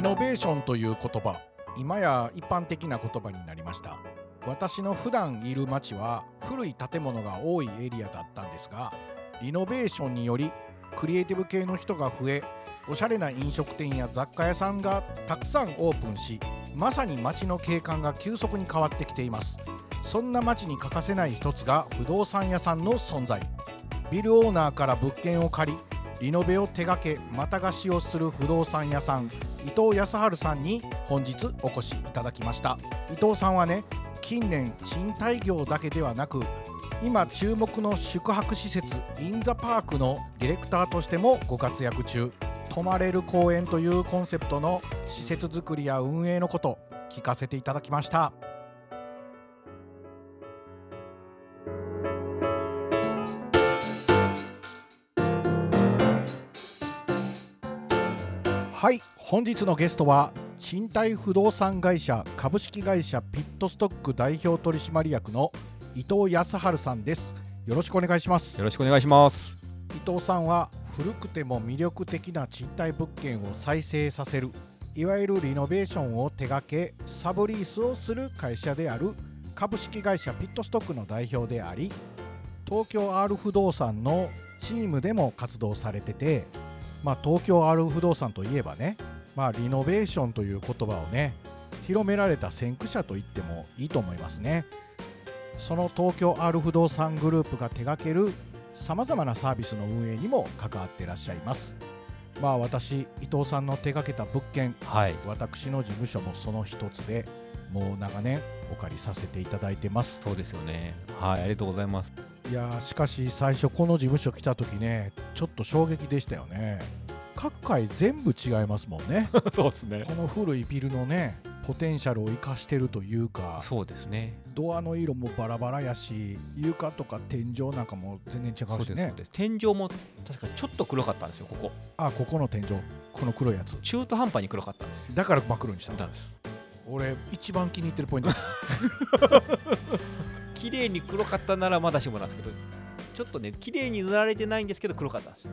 リノベーションという言葉今や一般的な言葉になりました。私の普段いる町は古い建物が多いエリアだったんですがリノベーションによりクリエイティブ系の人が増えおしゃれな飲食店や雑貨屋さんがたくさんオープンしまさに街の景観が急速に変わってきています。そんな街に欠かせない一つが不動産屋さんの存在。ビルオーナーから物件を借りリノベを手掛けまた貸しをする不動産屋さん。伊藤康晴さんに本日お越しいただきました。伊藤さんはね近年賃貸業だけではなく今注目の宿泊施設インザパークのディレクターとしてもご活躍中。泊まれる公園というコンセプトの施設作りや運営のこと聞かせていただきました。はい。本日のゲストは賃貸不動産会社株式会社ピットストック代表取締役の伊藤康晴さんです。よろしくお願いします。よろしくお願いします。伊藤さんは古くても魅力的な賃貸物件を再生させるいわゆるリノベーションを手掛けサブリースをする会社である株式会社ピットストックの代表であり東京 R 不動産のチームでも活動されてて、まあ、東京 R 不動産といえばね、まあ、リノベーションという言葉をね広められた先駆者と言ってもいいと思いますね。その東京 R 不動産グループが手掛けるさまざまなサービスの運営にも関わっていらっしゃいます。まあ私伊藤さんの手掛けた物件はい。私の事務所もその一つでもう長年お借りさせていただいてます。そうですよね。はいありがとうございます。いやーしかし最初この事務所来た時ねちょっと衝撃でしたよね。各階全部違いますもんね。そうですね。この古いビルのねポテンシャルを生かしてるというかそうですね。ドアの色もバラバラやし床とか天井なんかも全然違そううしね天井も確かちょっと黒かったんですよここ。あここの天井。この黒いやつ。中途半端に黒かったんですよ。だから真っ黒にしたんです俺一番気に入ってるポイント。だ 綺麗に黒かったならまだしもなんですけどちょっとね綺麗に塗られてないんですけど黒かったんですよ。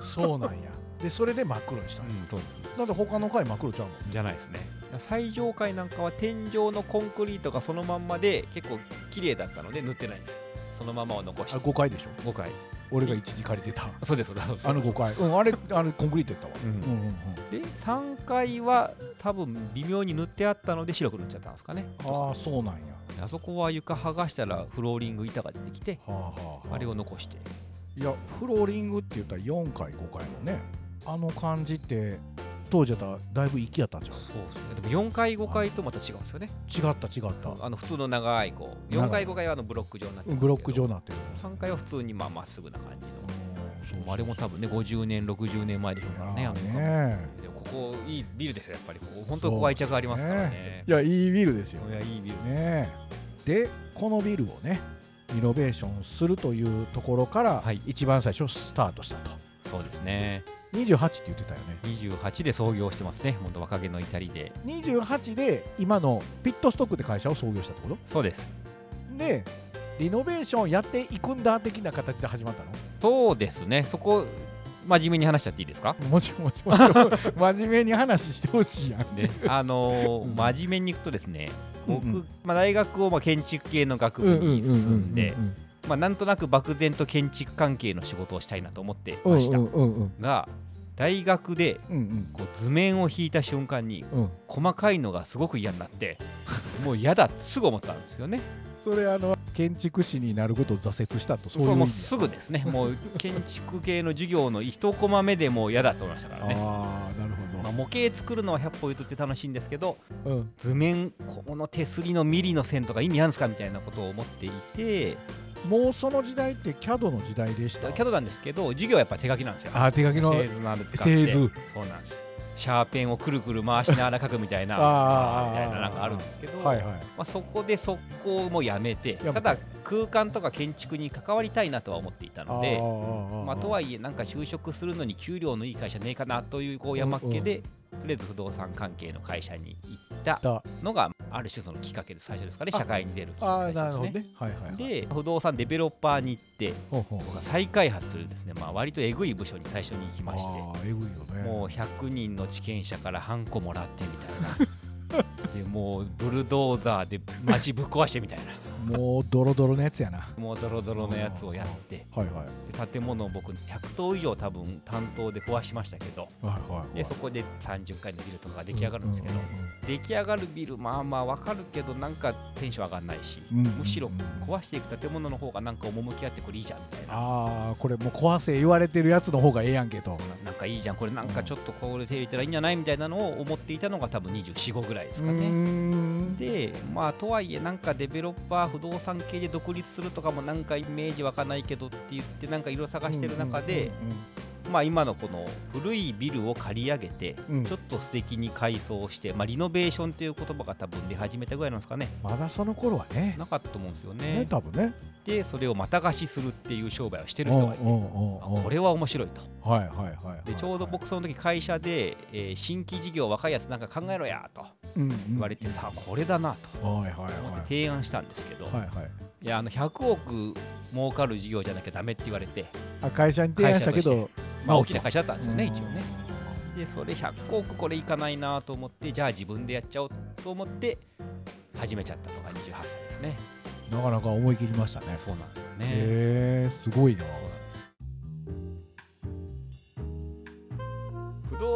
そうなんや。でそれで真っ黒にしたの、そうです。なんで他の階真っ黒ちゃうの？じゃないですね。最上階なんかは天井のコンクリートがそのまんまで結構綺麗だったので塗ってないんです。そのままを残しあて5階でしょ？5階俺が一時借りてた。そうですあの5階うんあれあれコンクリートやったわ、うん。うんうんうん。で3階は多分微妙に塗ってあったので白く塗っちゃったんですかね。ああそうなんや。あそこは床剥がしたらフローリング板が出てきてはあはあ、はあ、あれを残して。いやフローリングって言ったら4階5階のねあの感じって当時やったらだいぶ息やったんじゃんそうですね。でも4階5階とまた違うんですよね。違った違った。あの普通の長いこう4階5階はあのブロック状になってブロック状になってる。3階は普通にまあまっすぐな感じの。うんそう。あれも多分ね50年60年前でしょうからねあのねでもここいいビルですよやっぱり。ここ本当にここ愛着ありますからね。いやいいビルですよ。いやいいビルね。でこのビルをねリノベーションするというところからはい。一番最初スタートしたと、そうですね28って言ってたよね。28で創業してますね。本当若気の至りで。28で今のピットストックって会社を創業したってこそうです。とでリノベーションやっていくんだ的な形で始まったの？そうですね。そこ真面目に話しちゃっていいですか？もちろん真面目に話してほしいやん。ね、あのーうん。真面目にいくとですね僕、うんうん。まあ、大学をまあ建築系の学部に進んでまあなんとなく漠然と建築関係の仕事をしたいなと思ってました、が大学でこう図面を引いた瞬間にうん。細かいのがすごく嫌になって もう嫌だってすぐ思ったんですよね。それあの建築士になることを挫折したとそういうもうすぐですね。もう建築系の授業の一コマ目でもう嫌だと思いましたからね。ああなるほまあ、模型作るのは100歩譲って楽しいんですけどど、うん、図面この手すりのミリの線とか意味あるんですかみたいなことを思っていてもうその時代って CAD の時代でした？キャドなんですけど授業はやっぱ手書きなんですよ。あ手書きの製図など使って製図。そうなんです。シャーペンをくるくる回しながら書くみたいなみたいななんかあるんですけど、はいはい。まあ、そこで速攻もやめてただ空間とか建築に関わりたいなとは思っていたのであまあ、とはいえなんか就職するのに給料のいい会社ねえかなというこう山っ気でとりあえず不動産関係の会社に行っただのがある種そのきっかけで最初ですかね。あ社会に出るきっかけですね。なるほどね。はいはいはい。で不動産デベロッパーに行って僕は再開発するですね、まあ、割とえぐい部署に最初に行きましてえぐいよね。もう100人の地権者からハンコもらってみたいなでもうブルドーザーで街ぶっ壊してみたいなもうドロドロのやつやな。はもうドロドロのやつをやって。いはい。で建物を僕100棟以上多分担当で壊しましたけど。はいはい。でそこで30階のビルとかが出来上がるんですけど、出来上がるビルまあまあわかるけどなんかテンション上がんないし、うんむしろうん。壊していく建物の方がなんか趣あってこれいいじゃんみたいな。ああこれもう壊せ言われてるやつの方がええやんけと。なんかいいじゃんこれなんかちょっとこれ手入れたらいいんじゃないみたいなのを思っていたのが多分245ぐらいですかね。ん。でまあとはいえなんかデベロッパー不動産系で独立するとかもなんかイメージ湧かないけどって言ってなんかいろいろ探してる中で、まあ今のこの古いビルを借り上げてうん。うんうんちょっと素敵に改装して、まあ、リノベーションっていう言葉が多分出始めたぐらいなんですかね。まだその頃はね。なかったと思うんですよね。ね。多分ね。でそれをまた貸しするっていう商売をしてる人がいてこれは面白いと。はいはいはいでちょうど僕その時会社で、えー新規事業若いやつなんか考えろやと言言われて、さあこれだなとはいはい思っては提案したんですけど、いはいはい。いやあの100億儲かる事業じゃなきゃダメって言われて、あ会社に提案したけどまあ、大きな会社だったんですよねうん。一応ね。でそれ100億これいかないなと思ってじゃあ自分でやっちゃおうと思って始めちゃったのが28歳ですね。なかなか思い切りましたね。そうなんですよね、へえすごいな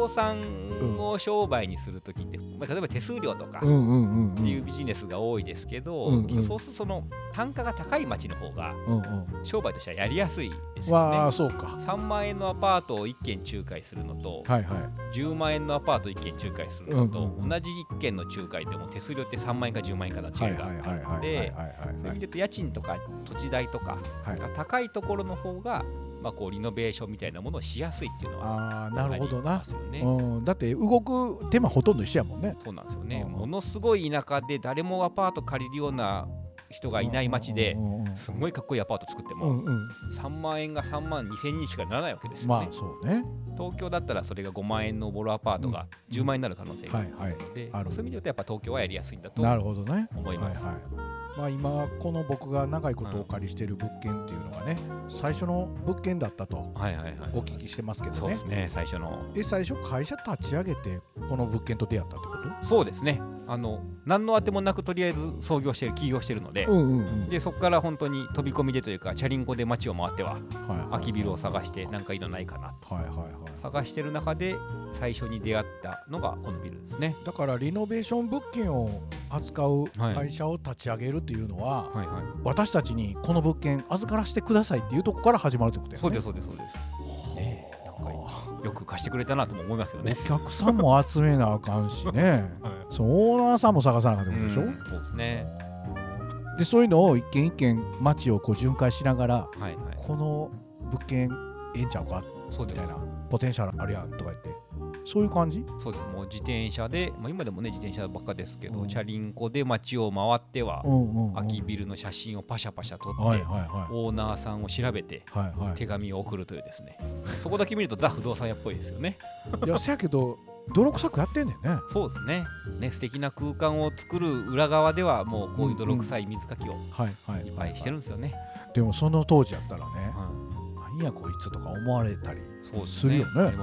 動産を商売にするときって、まあ、例えば手数料とか、うんうんうんっていうビジネスが多いですけど、うんうん。そうするとその単価が高い町の方がうんうん。商売としてはやりやすいですよね。わあそうか。3万円のアパートを1軒仲介するのと、はいはい。10万円のアパート1軒仲介するのと、うんうんうん。同じ1軒の仲介でも手数料って3万円か10万円かの違いがあるので、そういう意味で言うと家賃とか土地代とかはい。が高いところの方が、まあ、こうリノベーションみたいなものをしやすいっていうのはああなるほどな。うん。だって動く手間ほとんど一緒やもんね。そうなん。ですよね、うん。ものすごい田舎で誰もアパート借りるような人がいない町ですごいかっこいいアパート作ってうもんうん。3万円が3万2千にしかならないわけですよね。まあ。そうね。東京だったらそれが5万円のボロアパートが10万円になる可能性があるはいはい。ので、ある。そういう意味で言うとやっぱ東京はやりやすいんだとなるほどね。思います。はいはいまあ、今この僕が長いことお借りしている物件っていうのがね最初の物件だったとはいはいはいお聞きしてますけどね。そうですね最初の。で最初会社立ち上げてこの物件と出会ったってこそうですね。あの何のあてもなくとりあえず創業してる起業してるので、とうんうんうん。でそこから本当に飛び込みでというかチャリンコで街を回ってははい空きビルを探して何かいいのないかなと。はいはいはい。探してる中で最初に出会ったのがこのビルですね。だからリノベーション物件を扱うはい。会社を立ち上げるっていうのは、はいはい。私たちにこの物件預からせてくださいっていうとこから始まるってことやねそうですそうですそうです。ねえなんかよく貸してくれたなとも思いますよね。お客さんも集めなあかんしねその オーナーさんも探さなあかんってことでしょ、うんそうですね。でそういうのを一軒一軒街をこう巡回しながらはいはい。この物件ええんちゃうか？みたいなポテンシャルあるやんとか言ってそういう感じ？そうです。もう自転車で、まあ、今でもね自転車ばっかですけど、うん。チャリンコで街を回っては、んうん、空きビルの写真をパシャパシャ撮って、はいはいはオーナーさんを調べていはいはい。手紙を送るというですね。そこだけ見るとザ不動産屋っぽいですよね。いやせやけど泥臭くやってんねんね。そうですね。ね素敵な空間を作る裏側ではもうこういう泥臭い水かきをはいはい。いっぱいしてるんですよね、でもその当時やったらねうん。なんやこいつとか思われたりすするよね。ね。ね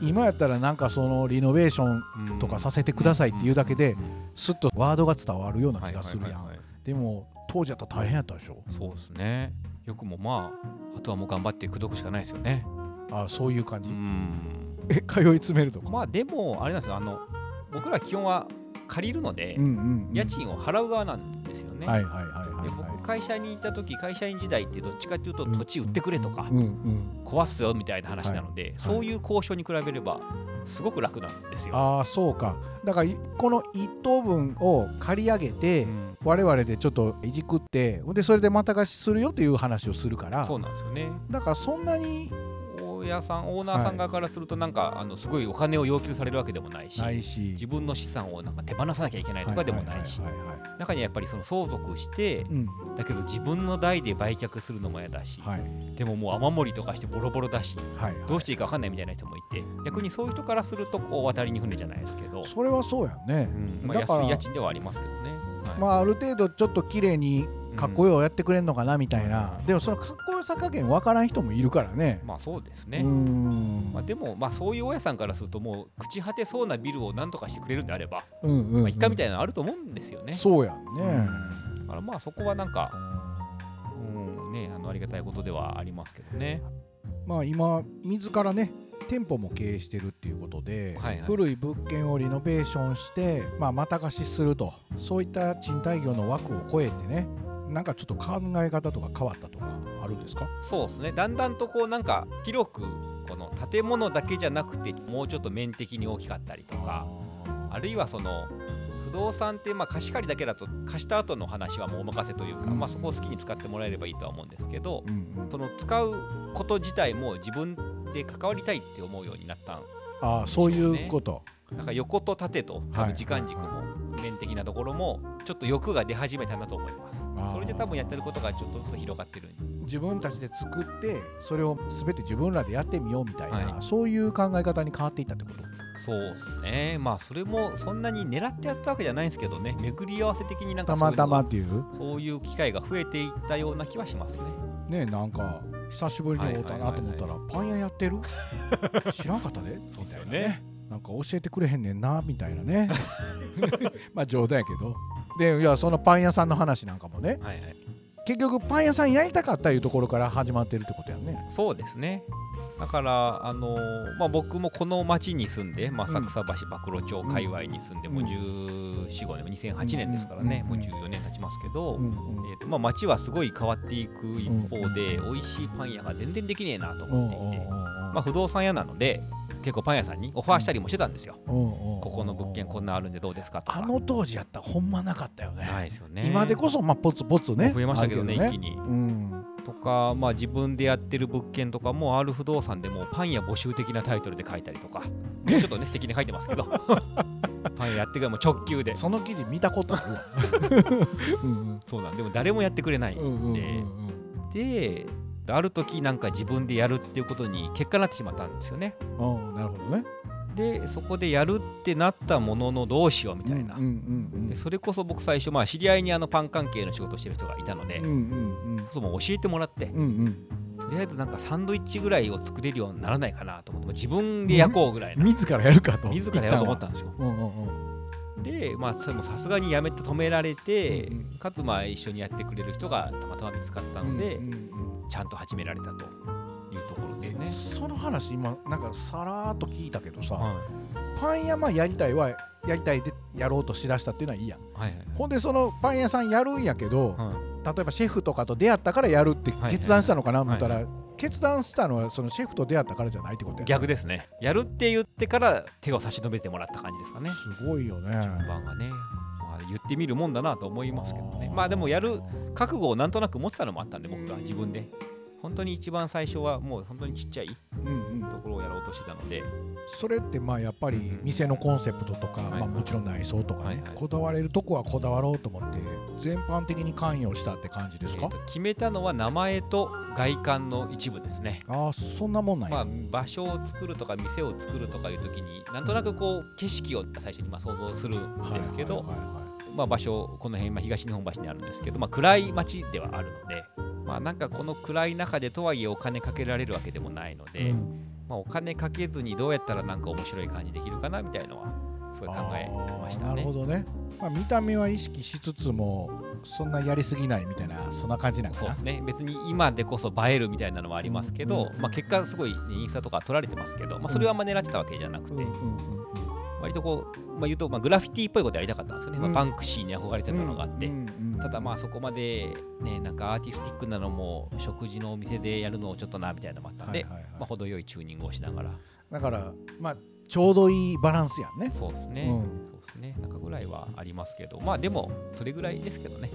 今やったらなんかそのリノベーションうんとかさせてくださいっていうだけでうんすっとワードが伝わるような気がするやん。でも当時やったら大変やったでしょ。そうですね。よくもまああとはもう頑張って口説くしかないですよね。あそういう感うじん。え通い詰めるとか？まあでもあれなんですよ。あの僕ら基本は借りるので、うんうんうん。家賃を払う側なんですよね、はいはいはい会社にいた時会社員時代ってどっちかっていうとうん。土地売ってくれとか、壊すよみたいな話なので、そういう交渉に比べればすごく楽なんですよ。ああそうか。だからいこの一等分を借り上げて、うん。我々でちょっといじくってでそれでまた貸しするよという話をするから。そうなんですよね。だからそんなに多屋さんオーナーさん側からするとなんか、あのすごいお金を要求されるわけでもないし自分の資産をなんか手放さなきゃいけないとかでもないしはいはいはい。はい中にはやっぱりその相続してうん。だけど自分の代で売却するのも嫌だし、はい。でももう雨漏りとかしてボロボロだしはいどうしていいか分かんないみたいな人もいて逆にそういう人からするとこう渡りに船じゃないですけど、それはそうやんね。うん。まあ、安い家賃ではありますけどね。はい。まあある程度ちょっと綺麗にかっこようやってくれんのかなみたいな、うん。でもそのかっこよさ加減わからん人もいるからね、まあそうですうね。ん。まあ、でも、まあ、そういう大家さんからするともう朽ち果てそうなビルを何とかしてくれるんであれば、うんうんうん。まあ、一回みたいなのあると思うんですよね。そうやんね、うんだからまあそこはなんか、うんね、あのありがたいことではありますけどね。まあ今自らね店舗も経営してるっていうことで、はいはい。古い物件をリノベーションして、まあ、また貸しするとそういった賃貸業の枠を超えてねなんかちょっと考え方とか変わったとかあるんですか？そうですね。だんだんとこうなんか広くこの建物だけじゃなくてもうちょっと面的に大きかったりとか、あるいはその不動産ってまあ貸し借りだけだと貸した後の話はもうお任せというか、うん。まあ、そこを好きに使ってもらえればいいとは思うんですけど、その使うこと自体も自分で関わりたいって思うようになったんああそういうこと、なんか横と縦と時間軸も面的なところもちょっと欲が出始めたなと思います。それで多分やってることがちょっとずつ広がってる自分たちで作ってそれを全て自分らでやってみようみたいな、はい。そういう考え方に変わっていったってこと？そうですね。まあそれもそんなに狙ってやったわけじゃないんですけどね。巡り合わせ的になんかたそういうのがまたまっていう？そういう機会が増えていったような気はしますね。ねなんか久しぶりに会うたなと思ったら、パン屋やってる？知らんかったで？そうっすよね。みたいなねなんか教えてくれへんねんなみたいなね。まあ冗談やけど。でいやそのパン屋さんの話なんかもね。はいはい結局パン屋さんやりたかったいうところから始まってるってことやんね。そうですね。だから、あのーまあ、僕もこの町に住んで、まあ、うん。浅草橋馬喰町界隈に住んでもううん。14、5年2008年ですからね、うんもう14年経ちますけど、うんうんえーとまあ、町はすごい変わっていく一方で、美味しいパン屋が全然できねえなとうん思っていて、うん。まあ、不動産屋なので結構パン屋さんにオファーしたりもしてたんですよ、ここの物件こんなあるんでどうですかとか。あの当時やったらほんまなかったよね。ないですよね。今でこそまあポツポツね。増えましたけどね一気に。うん。とか、まあ、自分でやってる物件とかもある不動産でもパン屋募集的なタイトルで書いたりとか。ちょっとね素敵に書いてますけど。パン屋やってくれもう直球で。その記事見たことあるわ。うんそうなん。でも誰もやってくれないんうんうんうんうん。でである時なんか自分でやるっていうことに結果になってしまったんですよね。うんなるほどね。でそこでやるってなったもののどうしようみたいな、でそれこそ僕最初まあ知り合いにあのパン関係の仕事してる人がいたので、うんうんうん。そうもう教えてもらって、うんうん。とりあえずなんかサンドイッチぐらいを作れるようにならないかなと思って自分で焼こうぐらいな、自らやるかと。自らやろうと思ったんですよ。うんうんうん。でまあそれもさすがにやめて止められて、うんうん。かつまあ一緒にやってくれる人がたまたま見つかったので、うんうんちゃんと始められたというところでね。その話今なんかさらーっと聞いたけどさ、はパン屋まあやりたいはやりたいでやろうとしだしたっていうのはいいやん。いはいはい。ほんでそのパン屋さんやるんやけど、はい。例えばシェフとかと出会ったからやるってはい決断したのかな思ったら、はい決断したのはそのシェフと出会ったからじゃないってことや逆ですね。やるって言ってから手を差し伸べてもらった感じですかね。すごいよね。順番がね、まあ、言ってみるもんだなと思いますけどね。まあでもやる覚悟をなんとなく持ってたのもあったんで僕は自分で。本当に一番最初はもう本当にちっちゃいうんうん。ところをやろうとしてたので。それってまあやっぱり店のコンセプトとか、はいまあ、もちろん内装とかね、はいはい。こだわれるとこはこだわろうと思って全般的に関与したって感じですか、えーと決めたのは名前と外観の一部ですね。ああそんなもんなんや、まあ、場所を作るとか店を作るとかいう時になんとなくこう景色を最初にまあ想像するんですけど、はいはいはいはいまあ、場所この辺、まあ、東日本橋にあるんですけど、まあ、暗い街ではあるので、まあ、なんかこの暗い中でとはいえお金かけられるわけでもないので、うん。まあ、お金かけずにどうやったらなんか面白い感じできるかなみたいのはすごい考えましたあーなるね。ほどね、まあ、見た目は意識しつつもそんなやりすぎないみたいなそんな感じなんかな。そうですね。別に今でこそ映えるみたいなのはありますけど、うんまあ、結果すごい、ね、インスタとか撮られてますけど、まあ、それはあんま狙ってたわけじゃなくて、うんうんうん割とこう、まあ、言うと、まあ、グラフィティっぽいことやりたかったんですよね、うん。まあ、バンクシーに憧れてたのがあって、ただまあそこまでねなんかアーティスティックなのも食事のお店でやるのをちょっとなみたいなのもあったんで、まあ、程よいチューニングをしながら。だからまあちょうどいいバランスやんね。そうですね、うん。そうですね。なんかぐらいはありますけど。まあでもそれぐらいですけどね。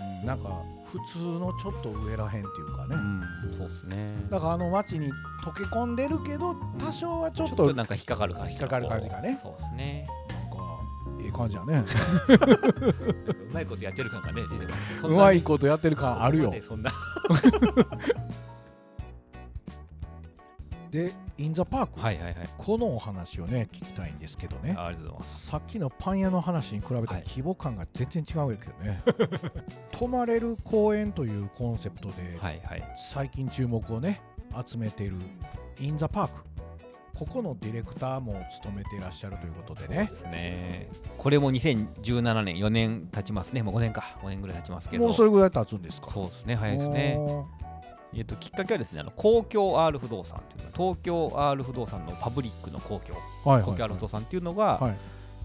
うん。なんか普通のちょっと上らへんっていうかね、うん。そうですね。だからあの街に溶け込んでるけど多少はちょっととなんか引っかかる感じ引っかかる感じがね。そうですね。なんかいい感じやね。うまいことやってる感がね出てますうなまいことやってる感あるよ。そんな。でインザパーク、はいはいはい。このお話をね聞きたいんですけどね。ありがとうございます。さっきのパン屋の話に比べた規模感が全然違うやけどね、泊まれる公園というコンセプトではいはい。最近注目をね集めているインザパークここのディレクターも務めていらっしゃるということでね。そうですね。これも2017年4年経ちますね。もう5年か。5年ぐらい経ちますけど。もうそれぐらい経つんですか？そうですね。早いですね。おえっときっかけはですねあの公共 R 不動産というの東京 R 不動産のパブリックの公共ーはいはい。公共 R 不動産っていうのが、はい。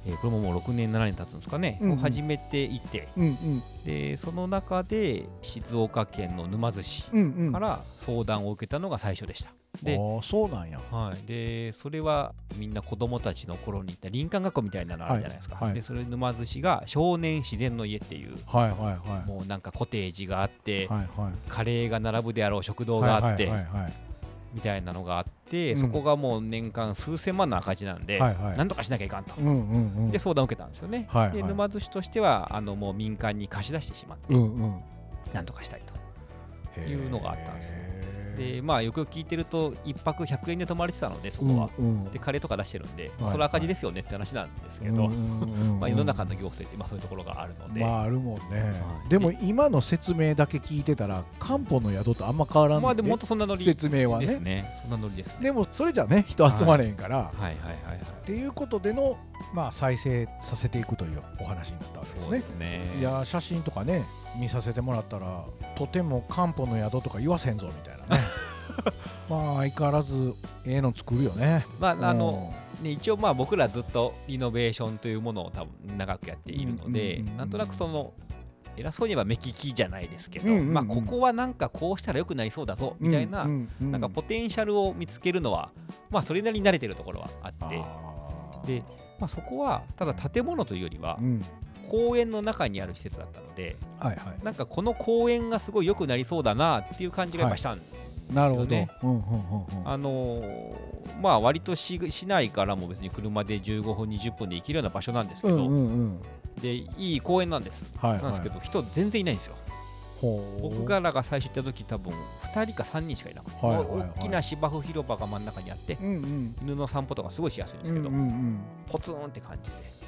えーこれももう6年7年経つんですかね、うんうん。を始めていてうんでその中で静岡県の沼津市うんうんうん。から相談を受けたのが最初でした。でそうなんや。はい、でそれはみんな子供たちの頃に行った林間学校みたいなのあるじゃないですか、はいはい。でそれ沼津市が少年自然の家っていうはいはいはい。もうなんかコテージがあって、はいはい。カレーが並ぶであろう食堂があって、はいはいはいみたいなのがあって、うん。そこがもう年間数千万の赤字なんで、はいはい。なんとかしなきゃいかんと。うんうんうん。で相談を受けたんですよね、はいはい。で沼津市としてはあのもう民間に貸し出してしまって、うんうん。なんとかしたいというのがあったんですよでまあよくよく聞いてると1泊100円で泊まれてたのでそこは、うんうん。でカレーとか出してるんで、はいそれは赤字ですよねって話なんですけど、うんうんうん。うん まあ、世の中の行政ってまあそういうところがあるので、まああるもんね、はい。でも今の説明だけ聞いてたら漢方の宿とあんま変わらんまあでもね本当そんなノリ説明はね。ですね。そんなノリですね。でもそれじゃね人集まれへんから、はいはいはいはいっていうことでのまあ再生させていくというお話になったわけですね。ですね。いや写真とかね見させてもらったらとても漢方の宿とか言わせんぞみたいなね。まあ相変わらずええの作るよね。まああの、ね、一応まあ僕らずっとリノベーションというものを多分長くやっているので、うんうんうんうんなんとなくその偉そうに言えば目利きじゃないですけど、うんうんうん。まあここはなんかこうしたら良くなりそうだぞみたいな、うんうんなんかポテンシャルを見つけるのはまあそれなりに慣れてるところはあって。でまあ、そこはただ建物というよりはうん。公園の中にある施設だったのではいはい。なんかこの公園がすごい良くなりそうだなっていう感じがやっぱしたんですなるほど、よね。うんうんうんうん。あのーまあ割と市市内からも別に車で15分20分で行けるような場所なんですけど、うんうんうん。でいい公園なんです、はいはい。なんですけど人全然いないんですよ。僕がらが最初行った時多分2人か3人しかいなくて、はいはいはい。大きな芝生広場が真ん中にあってうんうん。犬の散歩とかすごいしやすいんですけど、うんうんうん。ポツンって感じで。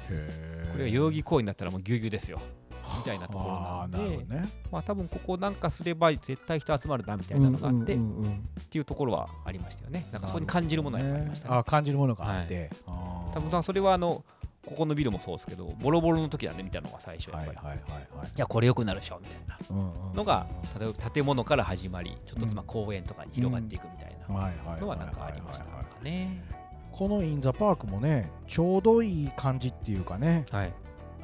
これが代々木公園だったらもうぎゅうぎゅうですよみたいなところなんでね。まあ多分ここなんかすれば絶対人集まるなみたいなのがあって、うんうんうんうん。っていうところはありましたよね。なんかそこに感じるものはやっぱありましたね。あ感じるものがあって、あー。多分それはあのここのビルもそうですけどボロボロの時なんで見たのが最初やっぱり、いはいはいはいはい。やこれ良くなるでしょみたいな。うんうんのが例えば建物から始まりちょっとまあ公園とかに広がっていくみたいなはいはい。のはなんかありましたかね。このインザパークもねちょうどいい感じっていうかね。はい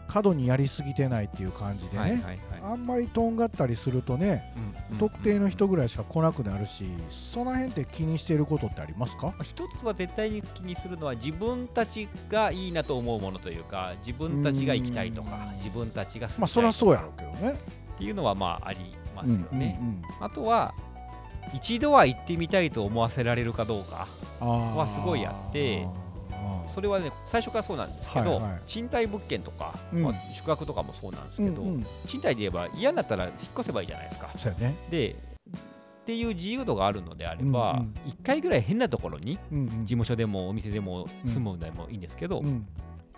過度にやりすぎてないっていう感じでね、はいはいはい。あんまりとんがったりするとねうんうん特定の人ぐらいしか来なくなるしその辺って気にしてることってありますか？一つは絶対に気にするのは自分たちがいいなと思うものというか自分たちが行きたいとかうん。自分たちが住まあみたいとか。そりゃそうやろうけどね。っていうのはまあありますよね、うんうんうんあとは一度は行ってみたいと思わせられるかどうかはすごいあってそれはね最初からそうなんですけど、はいはい。賃貸物件とか、うん。まあ宿泊とかもそうなんですけど、うんうん。賃貸で言えば嫌になったら引っ越せばいいじゃないですか。ね。でっていう自由度があるのであれば、うんうん。一回ぐらい変なところにうんうん。事務所でもお店でも住むでもいいんですけど、うん。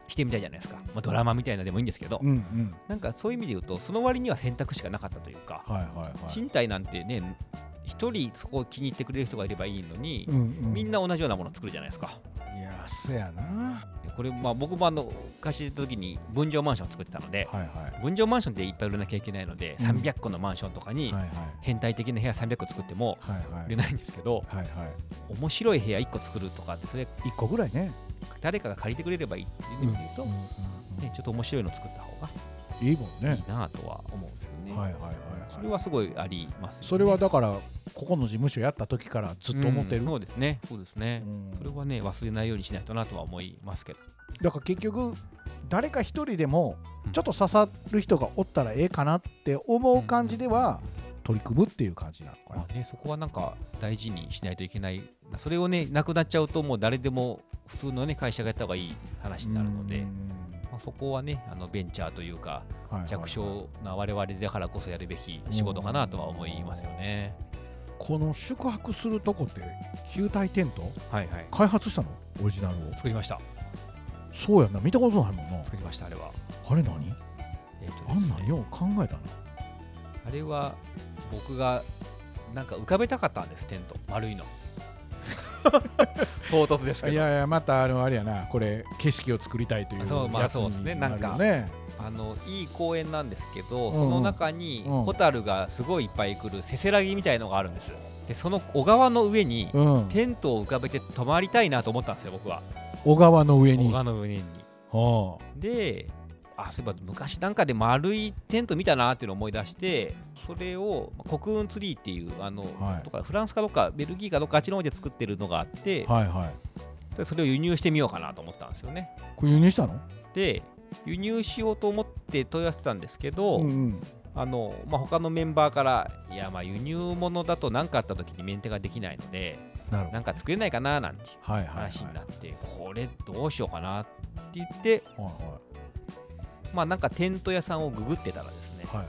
してみたいじゃないですか、まあ、ドラマみたいなでもいいんですけど、うんうん。なんかそういう意味で言うとその割には選択肢がなかったというか、はいはいはい。賃貸なんてね一人そこを気に入ってくれる人がいればいいのに、うんうん。みんな同じようなものを作るじゃないですか。いやそやな。でこれ、まあ、僕もあの貸してた時に分譲マンションを作ってたので、はいはい。分譲マンションっていっぱい売らなきゃいけないので、うん。300個のマンションとかにはいはい。変態的な部屋300個作ってもはいはい。売れないんですけど、はいはい。面白い部屋1個作るとかってそれ一個ぐらいね誰かが借りてくれればいいっていう意味で言うと、うんうんね、ちょっと面白いの作った方がうんいいもんね。いいなとは思う。んでね、はいはいはいそれはすごいありますよね。それはだからここの事務所やった時からずっと思ってる、うん。そうですね。そうですね、うん。それはね忘れないようにしないとなとは思いますけど。だから結局誰か一人でもうん。ちょっと刺さる人がおったらええかなって思う感じでは取り組むっていう感じなのかな。まあね、そこはなんか大事にしないといけない。それをねなくなっちゃうともう誰でも普通のね会社がやった方がいい話になるので、そこはねあのベンチャーというか弱小な我々だからこそやるべき仕事かなとは思いますよね。この宿泊するとこって球体テント？はいはい。開発したの？オリジナルを？作りました。そうやんな。見たことないもんな。作りましたあれは。あれ何？えーとね。んなんよう考えたなあれは僕がなんか浮かべたかったんですテント。丸いの。唐突ですけど。いやいやまたあのあれやなこれ景色を作りたいというそうまあそうですね。なんかねあのいい公園なんですけど、んその中にうんホタルがすごいいっぱい来るせせらぎみたいのがあるんです。でその小川の上にうん。テントを浮かべて泊まりたいなと思ったんですよ僕は。小川の上に。小川の上に。はであそういえば昔なんかで丸いテント見たなっていうのを思い出してそれをまあコクーンツリーっていうあの、はい。とかフランスかどっかベルギーかどっかあっちの方で作ってるのがあって、あはいはい。でそれを輸入してみようかなと思ったんですよね。これ輸入したの？で輸入しようと思って問い合わせたんですけど、うんうん。あのまあ、他のメンバーから、いや、まあ輸入物だと何かあった時にメンテができないので、なるほど。なんか作れないかななんていうはいはいはい。話になって、これどうしようかなって言って、はいはまあなんかテント屋さんをググってたらですね、いはいはい。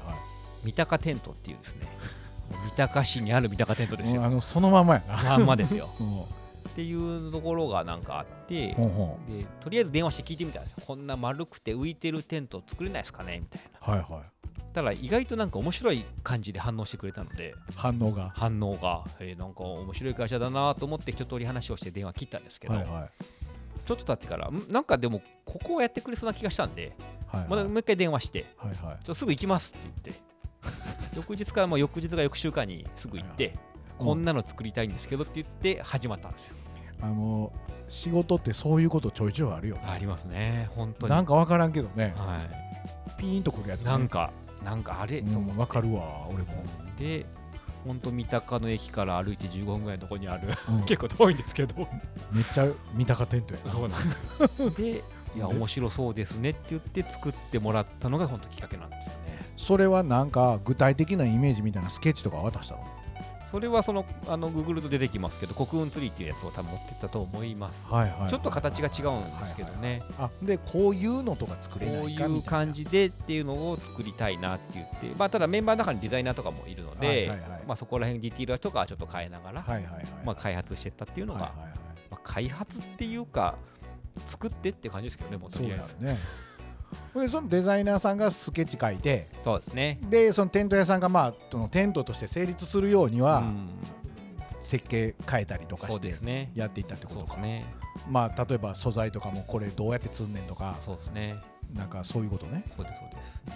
三鷹テントっていうですね、三鷹市にある三鷹テントですうんあよ。のそのままやな。まんまですよ。うん。っていうところがなんかあって、でとりあえず電話して聞いてみたんですよ。こんな丸くて浮いてるテント作れないですかね？みたいな。はいはい。ただ意外となんか面白い感じで反応してくれたので、反応が。反応が、えーなんか面白い会社だなと思って一通り話をして電話切ったんですけど、はいはいちょっと経ってからんなんかでもここをやってくれそうな気がしたんで、はいまだもう一回電話してはいはい。ちょっとすぐ行きますって言って 翌日からもう翌日が翌週間にすぐ行って、う。んこんなの作りたいんですけどって言って始まったんですよ、あの仕事ってそういうことちょいちょいあるよね。ありますね本当に。なんかわからんけどね。はピーンとくるやつね。なんかなんかあれ、と思って。うんわかるわ俺も。で本当三鷹の駅から歩いて15分ぐらいのところにあるうん。結構遠いんですけど。めっちゃ三鷹テントやな。そうなんで、いや、で？面白そうですねって言って作ってもらったのが本当きっかけなんですよね。それはなんか具体的なイメージみたいなスケッチとか渡したの？それはその、あの、ググると出てきますけど、国運ツリーっていうやつを多分持ってったと思います。はいはいはいちょっと形が違うんですけどね。あでこういうのとか作れなこういかみたいないう感じでっていうのを作りたいなって言って、まあ、ただメンバーの中にデザイナーとかもいるので、はいはいはいまあ、そこら辺ディティールとかはちょっと変えながら、はいはいはいまあ、開発していったっていうのが、はいはいはいまあ、開発っていうか、作ってって感じですけどね、もうとそうりあえず。だよねでそのデザイナーさんがスケッチ書いてそうですね。でそのテント屋さんがまあそのテントとして成立するようにはうん設計変えたりとかしてですね。やっていったってことかね。まあ例えば素材とかもこれどうやって積んねんとかそうですね。なんかそういうことねそうです、そ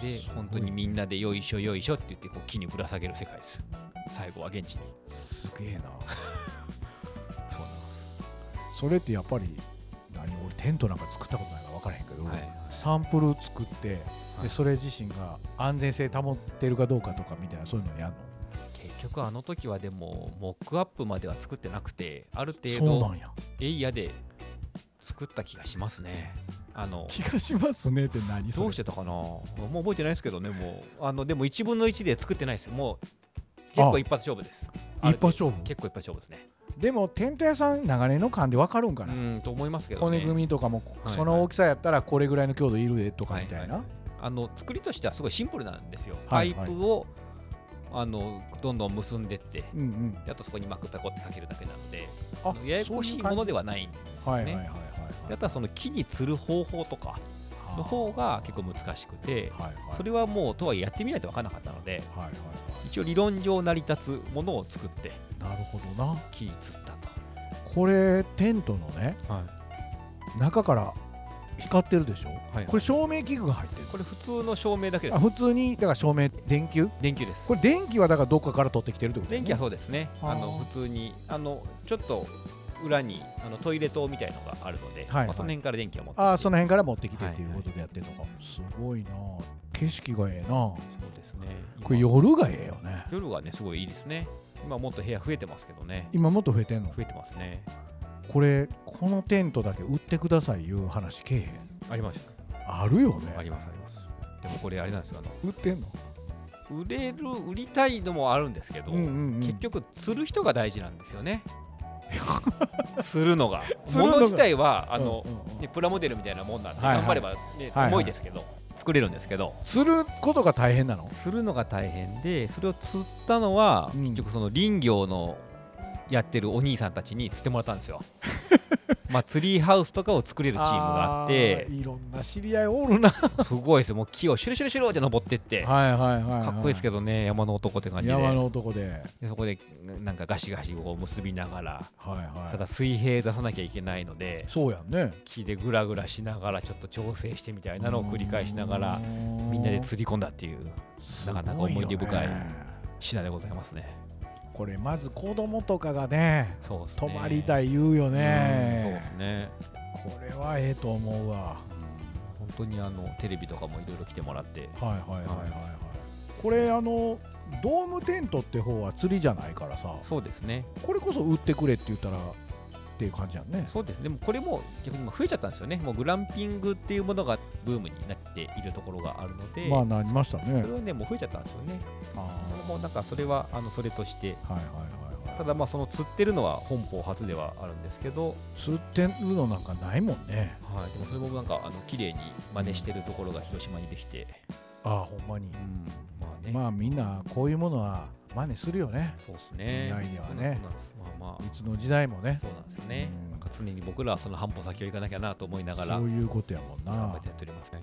うです。で、本当にみんなでよいしょよいしょって言ってこう木にぶら下げる世界です。最後は現地に。すげえな そうなんです。それってやっぱり何？俺テントなんか作ったことないからへんけど、はいサンプル作って、はい。でそれ自身が安全性保ってるかどうかとかみたいなそういうのやる結局あの時はでもモックアップまでは作ってなくてある程度んや。エイヤで作った気がしますね。あの気がしますねって何どうしてたかな？もう覚えてないですけどねもう。あのでも1分の1で作ってないです。よもう結構一発勝負です。一発勝負？結構一発勝負ですねでもテント屋さん長年の勘で分かるんかうな、んと思いますけど骨ね組みとかもはいその大きさやったらこれぐらいの強度いるでとかみたいな、はいはい。あの作りとしてはすごいシンプルなんですよ、はいパイプをあのどんどん結んでってうんうん。であとそこに膜ペコってかけるだけなのでややこしいものではないんですよね、あとはその木に釣る方法とかの方が結構難しくてはいはい。それはもうとはいえやってみないと分からなかったのではいはい一応理論上成り立つものを作ってなるほどな。木に釣ったこれテントのねと、はい。中から光ってるでしょ、はいこれ照明器具が入ってるこれ普通の照明だけです。あ普通にだから照明電球？電球です。これ電気はだからどっかから取ってきてるってこと電気はそうですね。あの普通にあのちょっと裏にあのトイレ灯みたいのがあるので、はいはい。まあ、その辺から電気を持ってああその辺から持ってきてはいっていうことでやってるのか、すごいな。景色がええな。そうですね。これ今。夜がええよね。夜がねすごいいいですね。今もっと部屋増えてますけどね。今もっと増えてんの？増えてますね。これこのテントだけ売ってくださいいう話けえへん？あります。あるよね。ありますあります。でもこれあれなんですよあ売ってんのの？売れる売りたいのもあるんですけど、うんうんうん。結局釣る人が大事なんですよね釣るのが。釣るの自体はあの、ねプラモデルみたいなもんなんで、頑張れば、ね重いですけど作れるんですけど。釣ることが大変なの？釣るのが大変でそれを釣ったのは、うん。結局その林業のやってるお兄さんたちに釣ってもらったんですよ。まあツリーハウスとかを作れるチームがあって。いろんな知り合いおるな。はすごいです。よもう木をシュルシュルシュルって登ってって、いはいはい、はい、かっこいいですけどね山の男って感じで山の男ででそこでなんかガシガシを結びながらはいはいただ水平出さなきゃいけないのでそうやんね木でグラグラしながらちょっと調整してみたいなのを繰り返しながらみんなで釣り込んだっていうなかなか思い出深い品でございますねこれまず子供とかがねそうね。泊まりたい言うようんそうでねすね。これはええと思うわ。本当にあのテレビとかもいろいろ来てもらって。はいはいはいはい。はい。これあのドームテントって方は釣りじゃないからさ。そうですね。これこそ売ってくれって言ったらっていう感じやんね。そうです。ねでもこれも逆に今増えちゃったんですよね。もうグランピングっていうものがブームになっているところがあるので、まあなりましたね。それはねもう増えちゃったんですよね。あもうなんかそれはあのそれとして。ーはいはいはいはい。ただまあその釣ってるのは本邦初ではあるんですけど、釣ってるのなんかないもんね。はい、でもそれもなんかあの綺麗に真似してるところが広島にできて、ああほんまに。うん、まあね、まあみんなこういうものは真似するよね。そうですね。ないにはね。まあまあ。いつの時代もね。そうなんですよね、うん。なんか常に僕らはその半歩先を行かなきゃなと思いながらそういうことやもんな。頑張ってやっておりますね。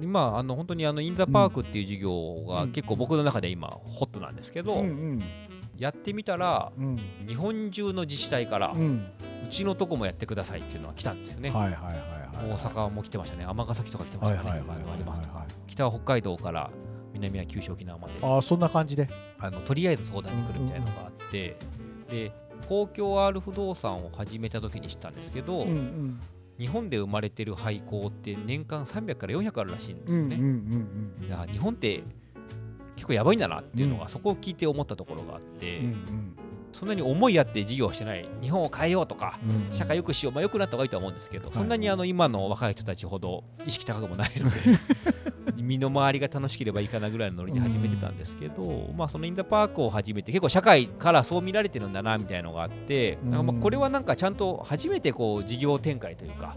今あの本当にあのインザパークっていう授業がうん。結構僕の中で今ホットなんですけど、うんうん。やってみたらうん。日本中の自治体から、ううんちのとこもやってくださいっていうのは来たんですよね。はいはいはいはい大阪も来てましたね。尼崎とか来てましたね、ありますとか。はい北は北海道から南は九州沖縄まで。ああそんな感じで。あのとりあえず相談に来るみたいなのがあって、で公共 R 不動産を始めた時に知ったんですけど、うんうん。日本で生まれてる廃校って年間300から400あるらしいんですようんうんね。いや日本って結構やばいんだなっていうのが、うんそこを聞いて思ったところがあって、うんうんそんなに思いやって事業はしてない。日本を変えようとかうん。うん社会良くしよう、まあ、良くなった方がいいとは思うんですけど、い。そんなにあの今の若い人たちほど意識高くもないので 身の回りが楽しければいいかなぐらいのノリで始めてたんですけど、まあ、そのインザパークを始めて結構社会からそう見られてるんだなみたいなのがあって、うん。なんかまあこれはなんかちゃんと初めてこう事業展開というか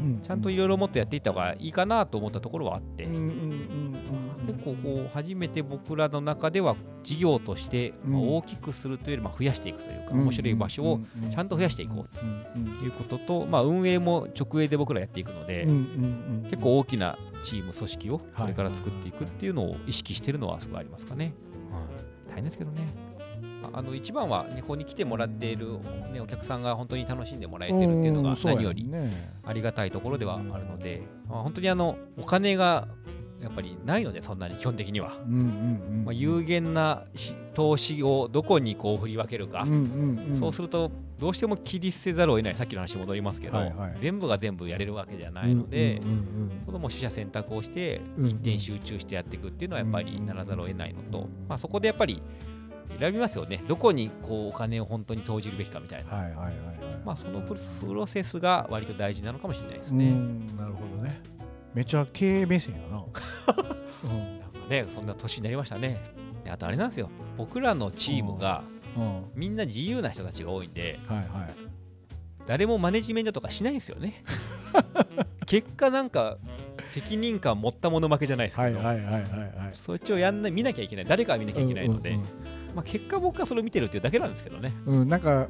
うん。ちゃんといろいろもっとやっていった方がいいかなと思ったところはあって、うんうんうん結構こう初めて僕らの中では事業として大きくするというよりまあ増やしていくというかうん。面白い場所をちゃんと増やしていこう。ということと、まあ、運営も直営で僕らやっていくので、結構大きなチーム組織をこれから作っていくっていうのを意識してるのはすごいありますかね。大変ですけどね。ああの一番は、ね、ここに来てもらっている、ね、お客さんが本当に楽しんでもらえてるっていうのが何よりねありがたいところではあるので、まあ、本当にあのお金がやっぱりないのでそんなに基本的には、まあ、有限なし投資をどこにこう振り分けるか、そうするとどうしても切り捨てざるを得ない。さっきの話に戻りますけど、はいはい。全部が全部やれるわけではないので、そのもう取捨選択をしてうん一点集中してやっていくっていうのはやっぱりうんならざるを得ないのと、まあ、そこでやっぱり選びますよね。どこにこうお金を本当に投じるべきかみたいな、まあ、そのプロセスが割と大事なのかもしれないですうね。んなるほどねめちゃ経営目線やな。うん。なんかねそんな年になりましたね。であとあれなんですよ。僕らのチームがうん。みんな自由な人たちが多いんではいはい。誰もマネジメントとかしないんですよね。結果なんか責任感持ったもの負けじゃないですけど、はいはいはいはいはい。そっちをやんない見なきゃいけない。誰かは見なきゃいけないので、うんまあ、結果僕はそれを見てるっていうだけなんですけどね。うんうんなんか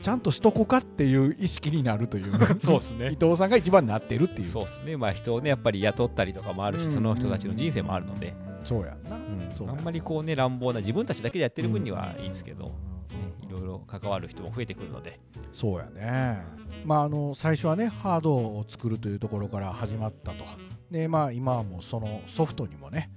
ちゃんとしとこかっていう意識になるという。です伊藤さんが一番なってるっていう。そうですね。まあ人をねやっぱり雇ったりとかもあるし、その人たちの人生もあるので、そうやんな。うん。そうやあんまりこうね乱暴な自分たちだけでやってる分にはいいですけど、うん。ねいろいろ関わる人も増えてくるので、そうやね。まああの最初はねハードを作るというところから始まったと。でまあ今はもうそのソフトにもね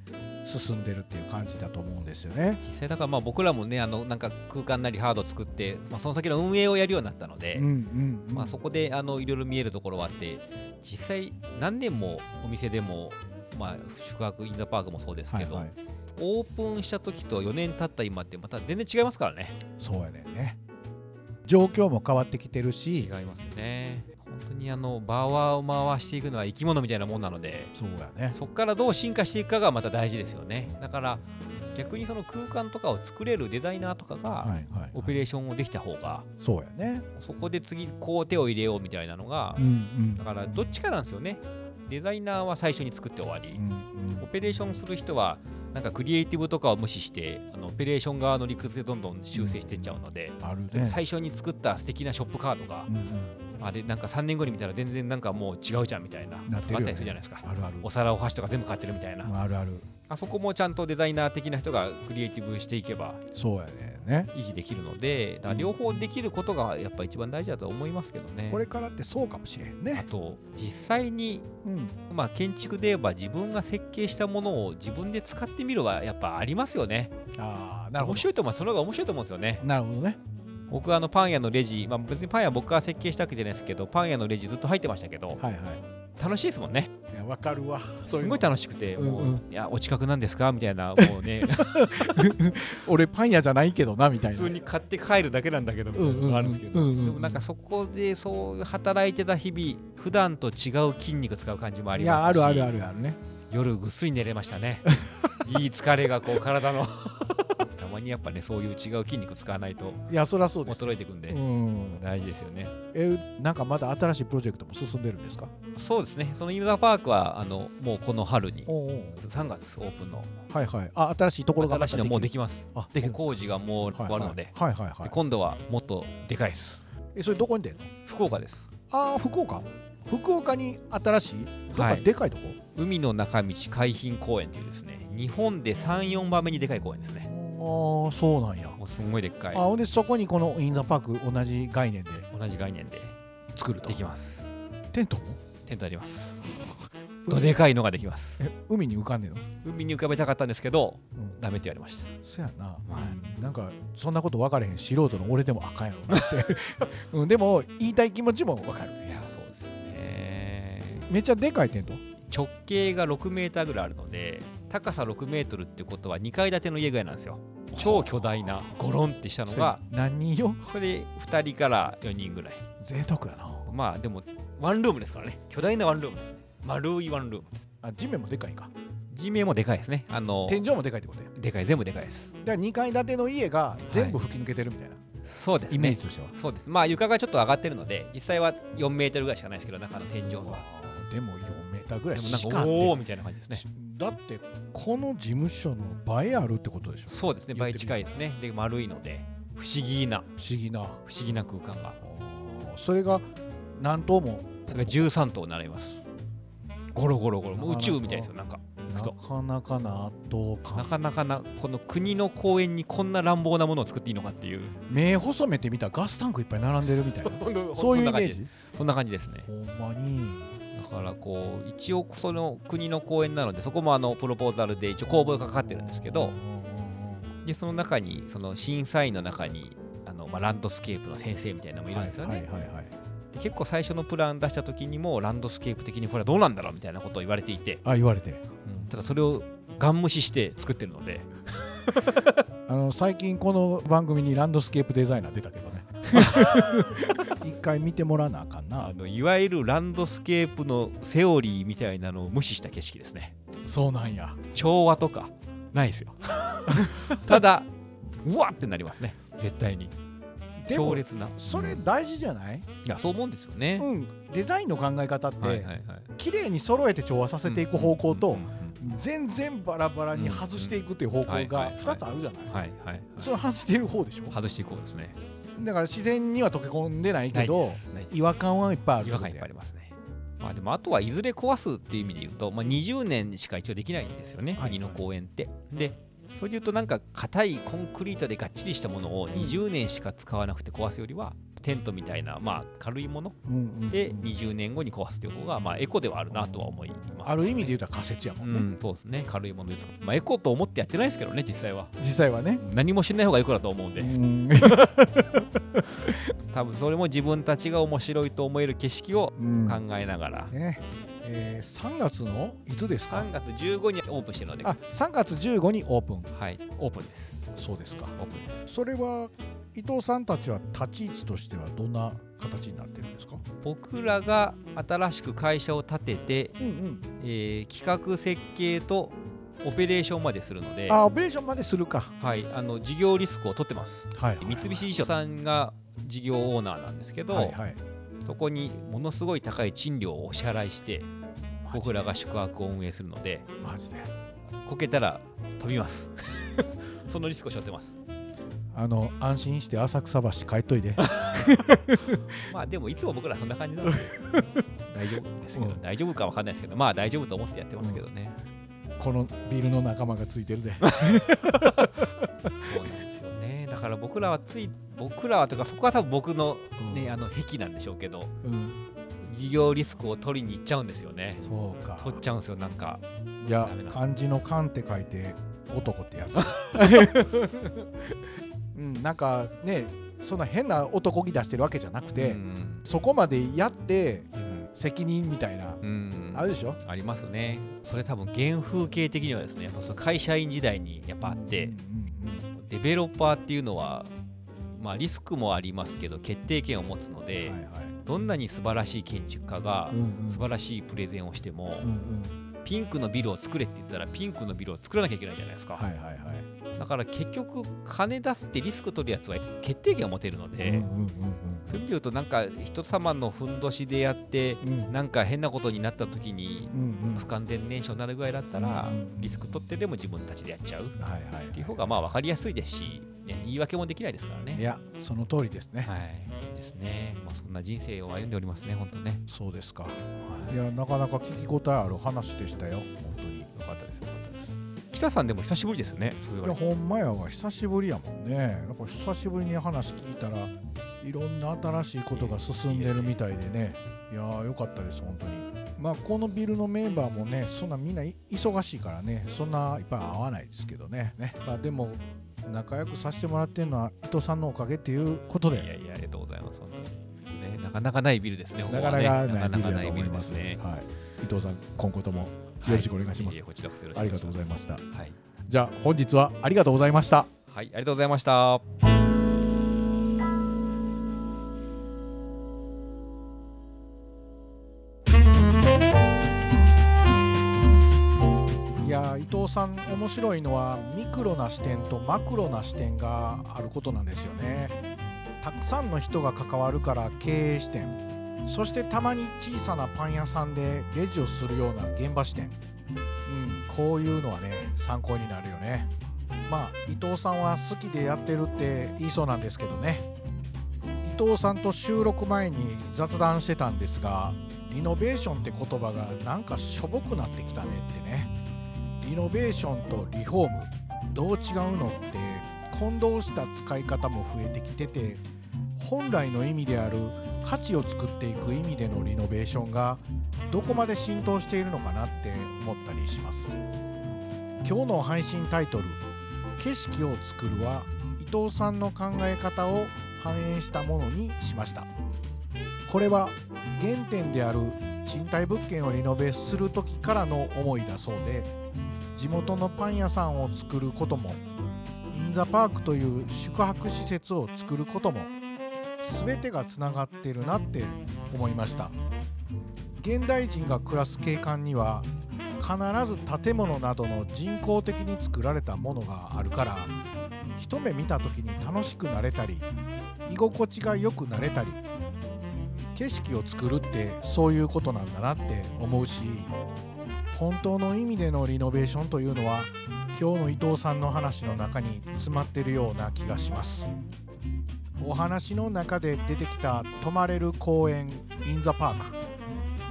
進んでるっていう感じだと思うんですよね。実際だからまあ僕らもねあのなんか空間なりハード作って、まあ、その先の運営をやるようになったので、うんうんうんまあ、そこであのいろいろ見えるところはあって実際何年もお店でも、まあ、宿泊インザパークもそうですけど、はいはいオープンした時と4年経った今ってまた全然違いますからねそうやね。状況も変わってきてる違しいますね本当にあの場を回していくのは生き物みたいなもんなのでそうやね。そこからどう進化していくかがまた大事ですよね。だから逆にその空間とかを作れるデザイナーとかがオペレーションをできた方がそうやね。そこで次こう手を入れようみたいなのがうんうん。だからどっちかなんですよね。デザイナーは最初に作って終わり。うんうん。オペレーションする人はなんかクリエイティブとかを無視してあのオペレーション側の理屈でどんどん修正していっちゃうので。最初に作った素敵なショップカードがうんうんあれなんか3年後に見たら全然なんかもう違うじゃんみたいななってるよねあったりするじゃないですかあるある。お皿お箸とか全部買ってるみたいなあるある。あそこもちゃんとデザイナー的な人がクリエイティブしていけばそうやねね。維持できるので両方できることがやっぱ一番大事だと思いますけどねこれからってそうかもしれんあね。と実際にうん。まあ建築で言えば自分が設計したものを自分で使ってみるはやっぱありますよねああ、なるほど。面白いと思うその方が面白いと思うんですよねなるほどね。僕はあのパン屋のレジ、まあ、別にパン屋僕が設計したわけじゃないですけどパン屋のレジずっと入ってましたけどはいはい。楽しいですもんね。いや、わかるわ。すごい楽しくてもう、うんうん。いやお近くなんですか？みたいな もうね。俺パン屋じゃないけどなみたいな。普通に買って帰るだけなんだけどみたいなのがあるんですけど。でもなんかそこでそう働いてた日々普段と違う筋肉使う感じもありいますし。や、あるあるあるあるね。夜ぐっすり寝れましたね。いい疲れがこう体の。たまにやっぱねそういう違う筋肉使わないといや、そりゃそうです。衰えていくんで、うん。大事ですよね。え、なんかまだ新しいプロジェクトも進んでるんですか？そうですね。そのインザパークはあのもうこの春におうおう。3月オープンの。はいはい。あ、新しいところが新しいのもうでききます。あ、で。工事がもう終わるので,、はい。はいはいはい。で今度はもっとでかいです。え、それどこに出んの？福岡です。あー、福岡？福岡に新しいどっかはい。でかいとこ、海の中道海浜公園というですね日本で34番目にでかい公園ですね。ああそうなんや、すんごいでっかい。あほんでそこにこのインザパーク同じ概念で同じ概念で作ると。できます。テントも？テントあります。どでかいのができます。え海に浮かんでんの？海に浮かべたかったんですけどうん。ダメって言われました。そやな、はなんかそんなこと分かれへん。素人の俺でもあかんやろなって、うん、でも言いたい気持ちも分かるめっちゃでかいテント？直径が6メーターぐらいあるので高さ6メートルってことは2階建ての家ぐらいなんですよ。超巨大なゴロンってしたのが何人よそれで2人から4人ぐらい。贅沢やな。まあでもワンルームですからね。巨大なワンルームです。ね丸いワンルームです。あ地面もでかいんか？地面もでかいですね。あの天井もでかいってことや。でかい全部でかいです。だから2階建ての家が全部吹き抜けてるみたいな、そうですね。イメージとしては、そうです。まあ床がちょっと上がってるので実際は4メートルぐらいしかないですけど中の天井はでも4メーターぐらいでしかおおみたいな感じですね。だってこの事務所の倍あるってことでしょ？そうですね倍近いですね。で丸いので不思議な。不思議な。不思議な空間が。それが何棟も？それが13棟になります。ゴロゴロゴロ。もう宇宙みたいですよ。なんかなかなかな圧倒な感かなかなこの国の公園にこんな乱暴なものを作っていいのかっていう。目細めてみたらガスタンクいっぱい並んでるみたいな。そういうイメージ？そんな感じですね。ほんまにだからこう一応その国の公園なのでそこもあのプロポーザルで一応公募がかかってるんですけどでその中にその審査員の中にあの、まあ、ランドスケープの先生みたいなのもいるんですよね、はいはいはいはい。で結構最初のプラン出した時にもランドスケープ的にこれはどうなんだろうみたいなことを言われていて、あ言われて。うん。ただそれをガン無視して作ってるので。あの最近この番組にランドスケープデザイナー出たけどね 一回見てもらわなあかんな。あのいわゆるランドスケープのセオリーみたいなのを無視した景色ですね。そうなんや。調和とかないですよ。ただうわってなりますね。絶対に。強烈な。それ大事じゃない、いやそう思うんですよね、うん、デザインの考え方って、はいはいはい。綺麗に揃えて調和させていく方向と、全然バラバラに外していくっていう方向が2つあるじゃない、はいはいはい。それ外している方でしょ？外していこうですねだから自然には溶け込んでないけど違和感はいっぱいある違和感いっぱいありますね。まあでもあとはいずれ壊すっていう意味で言うと、まあ、20年しか一応できないんですよね、はい。国の公園って。でそれで言うとなんか硬いコンクリートでがっちりしたものを20年しか使わなくて壊すよりはテントみたいな、まあ、軽いものうんうんうんで20年後に壊すという方が、まあ、エコではあるなとは思います、ある意味で言うたら仮説やもね、うんん、そうですね。軽いものです、まあ、エコと思ってやってないですけどね実際は。実際はね、何もしない方がエコだと思うんで、うん。多分それも自分たちが面白いと思える景色をうん。考えながら、ね。えー3月のいつですか？3月15にオープンしてるので。あ3月15にオープン。はい。オープンです。そうですか。オープンです。それは伊藤さんたちは立ち位置としてはどんな形になってるんですか？僕らが新しく会社を立てて、うんうん。えー企画設計とオペレーションまでするのであオペレーションまでするか。はい、あの事業リスクを取ってます。はい。三菱地所さんが事業オーナーなんですけど、はいはい。そこにものすごい高い賃料をお支払いして僕らが宿泊を運営するのでマジで？こけたら飛びます。そのリスクを背負ってますあの安心して浅草橋帰っといで。まあでもいつも僕らそんな感じなので大丈夫ですけど、うん。大丈夫かわかんないですけどまあ大丈夫と思ってやってますけどね、このビルの仲間がついてるで。そうなんですよね。だから僕らはつい僕らはとかそこは多分僕のね、あの癖なんでしょうけどうん。事業リスクを取りに行っちゃうんですよね。そうか。取っちゃうんですよなんか。いや漢字の漢って書いて男ってやつ うんなんかねそんな変な男気出してるわけじゃなくて、うん。そこまでやってうん。責任みたいな、うん。あるでしょ？ありますね。それ多分原風景的にはですねやっぱその会社員時代にやっぱあって、デベロッパーっていうのはまあリスクもありますけど決定権を持つのうんで、はいはい。どんなに素晴らしい建築家が素晴らしいプレゼンをしても、うんうんピンクのビルを作れって言ったらピンクのビルを作らなきゃいけないじゃないですか、はいはいはい。だから結局金出すってリスク取るやつは決定権を持てるので、うんうんそういう意味で言うとなんか人様のふんどしでやってうん。うんなんか変なことになった時にうんうん。不完全燃焼になるぐらいだったらうんうんリスク取ってでも自分たちでやっちゃう。っはいはい。ていう方がまあ分かりやすいですし、ね、言い訳もできないですからね。いやその通りですね、はい、ですね。まあそんな人生を歩んでおりますね、本当ね。そうですか。はい。いやなかなか聞き応えある話でしたよ。本当に。よかったです、よかったです。北さんでも久しぶりですよね、いや。ほんまやわ久しぶりやもんね。なんか久しぶりに話聞いたらいろんな新しいことが進んでるみたいでね。いやーよかったです本当に。まあこのビルのメンバーもねそんなみんない忙しいからねそんないっぱい会わないですけどね。ね、まあ、でも仲良くさせてもらってるのは伊藤さんのおかげっていうことでいやいや、ありがとうございます、本当に。ね、なかなかないビルですね、なかなかないビルだないビルと思いま。です。はい、伊藤さん今後ともはよろしくお願いしますええこちらこそよろしくありがとうございましたす。はい、じゃあ本日はありがとうございましたはい、ありがとうございました。藤さん面白いのはミクロな視点とマクロな視点があることなんですよね。たくさんの人が関わるから経営視点。そしてたまに小さなパン屋さんでレジをするような現場視点。うんこういうのはね参考になるよね。まあ伊藤さんは好きでやってるって言いそうなんですけどね。伊藤さんと収録前に雑談してたんですがリノベーションって言葉がなんかしょぼくなってきたねってね。リノベーションとリフォームどう違うのって混同した使い方も増えてきてて本来の意味である価値を作っていく意味でのリノベーションがどこまで浸透しているのかなって思ったりします。今日の配信タイトル「景色を作る」は伊藤さんの考え方を反映したものにしました。これは原点である賃貸物件をリノベする時からの思いだそうで地元のパン屋さんを作ることもインザパークという宿泊施設を作ることも全てがつながってるなって思いました。現代人が暮らす景観には必ず建物などの人工的に作られたものがあるから一目見た時に楽しくなれたり居心地が良くなれたり景色を作るってそういうことなんだなって思うし本当の意味でのリノベーションというのは今日の伊藤さんの話の中に詰まってるような気がします。お話の中で出てきた泊まれる公園インザパーク。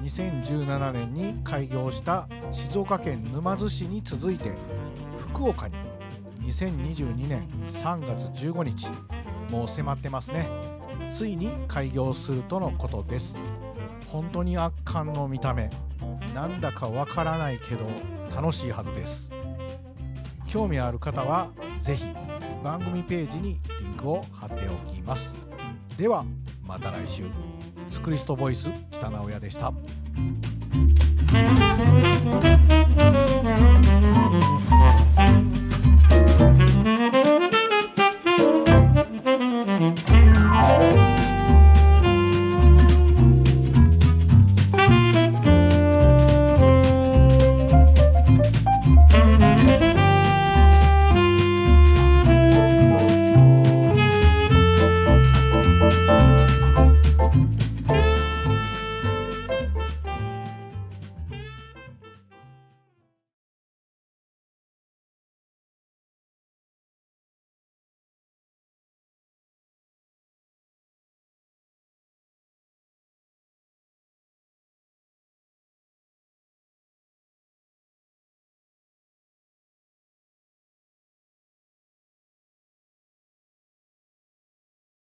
2017年に開業した静岡県沼津市に続いて福岡に2022年3月15日もう迫ってますね。ついに開業するとのことです。本当に圧巻の見た目。なんだかわからないけど楽しいはずです。興味ある方は是非番組ページにリンクを貼っておきます。ではまた来週。スクリストボイス北直哉でした。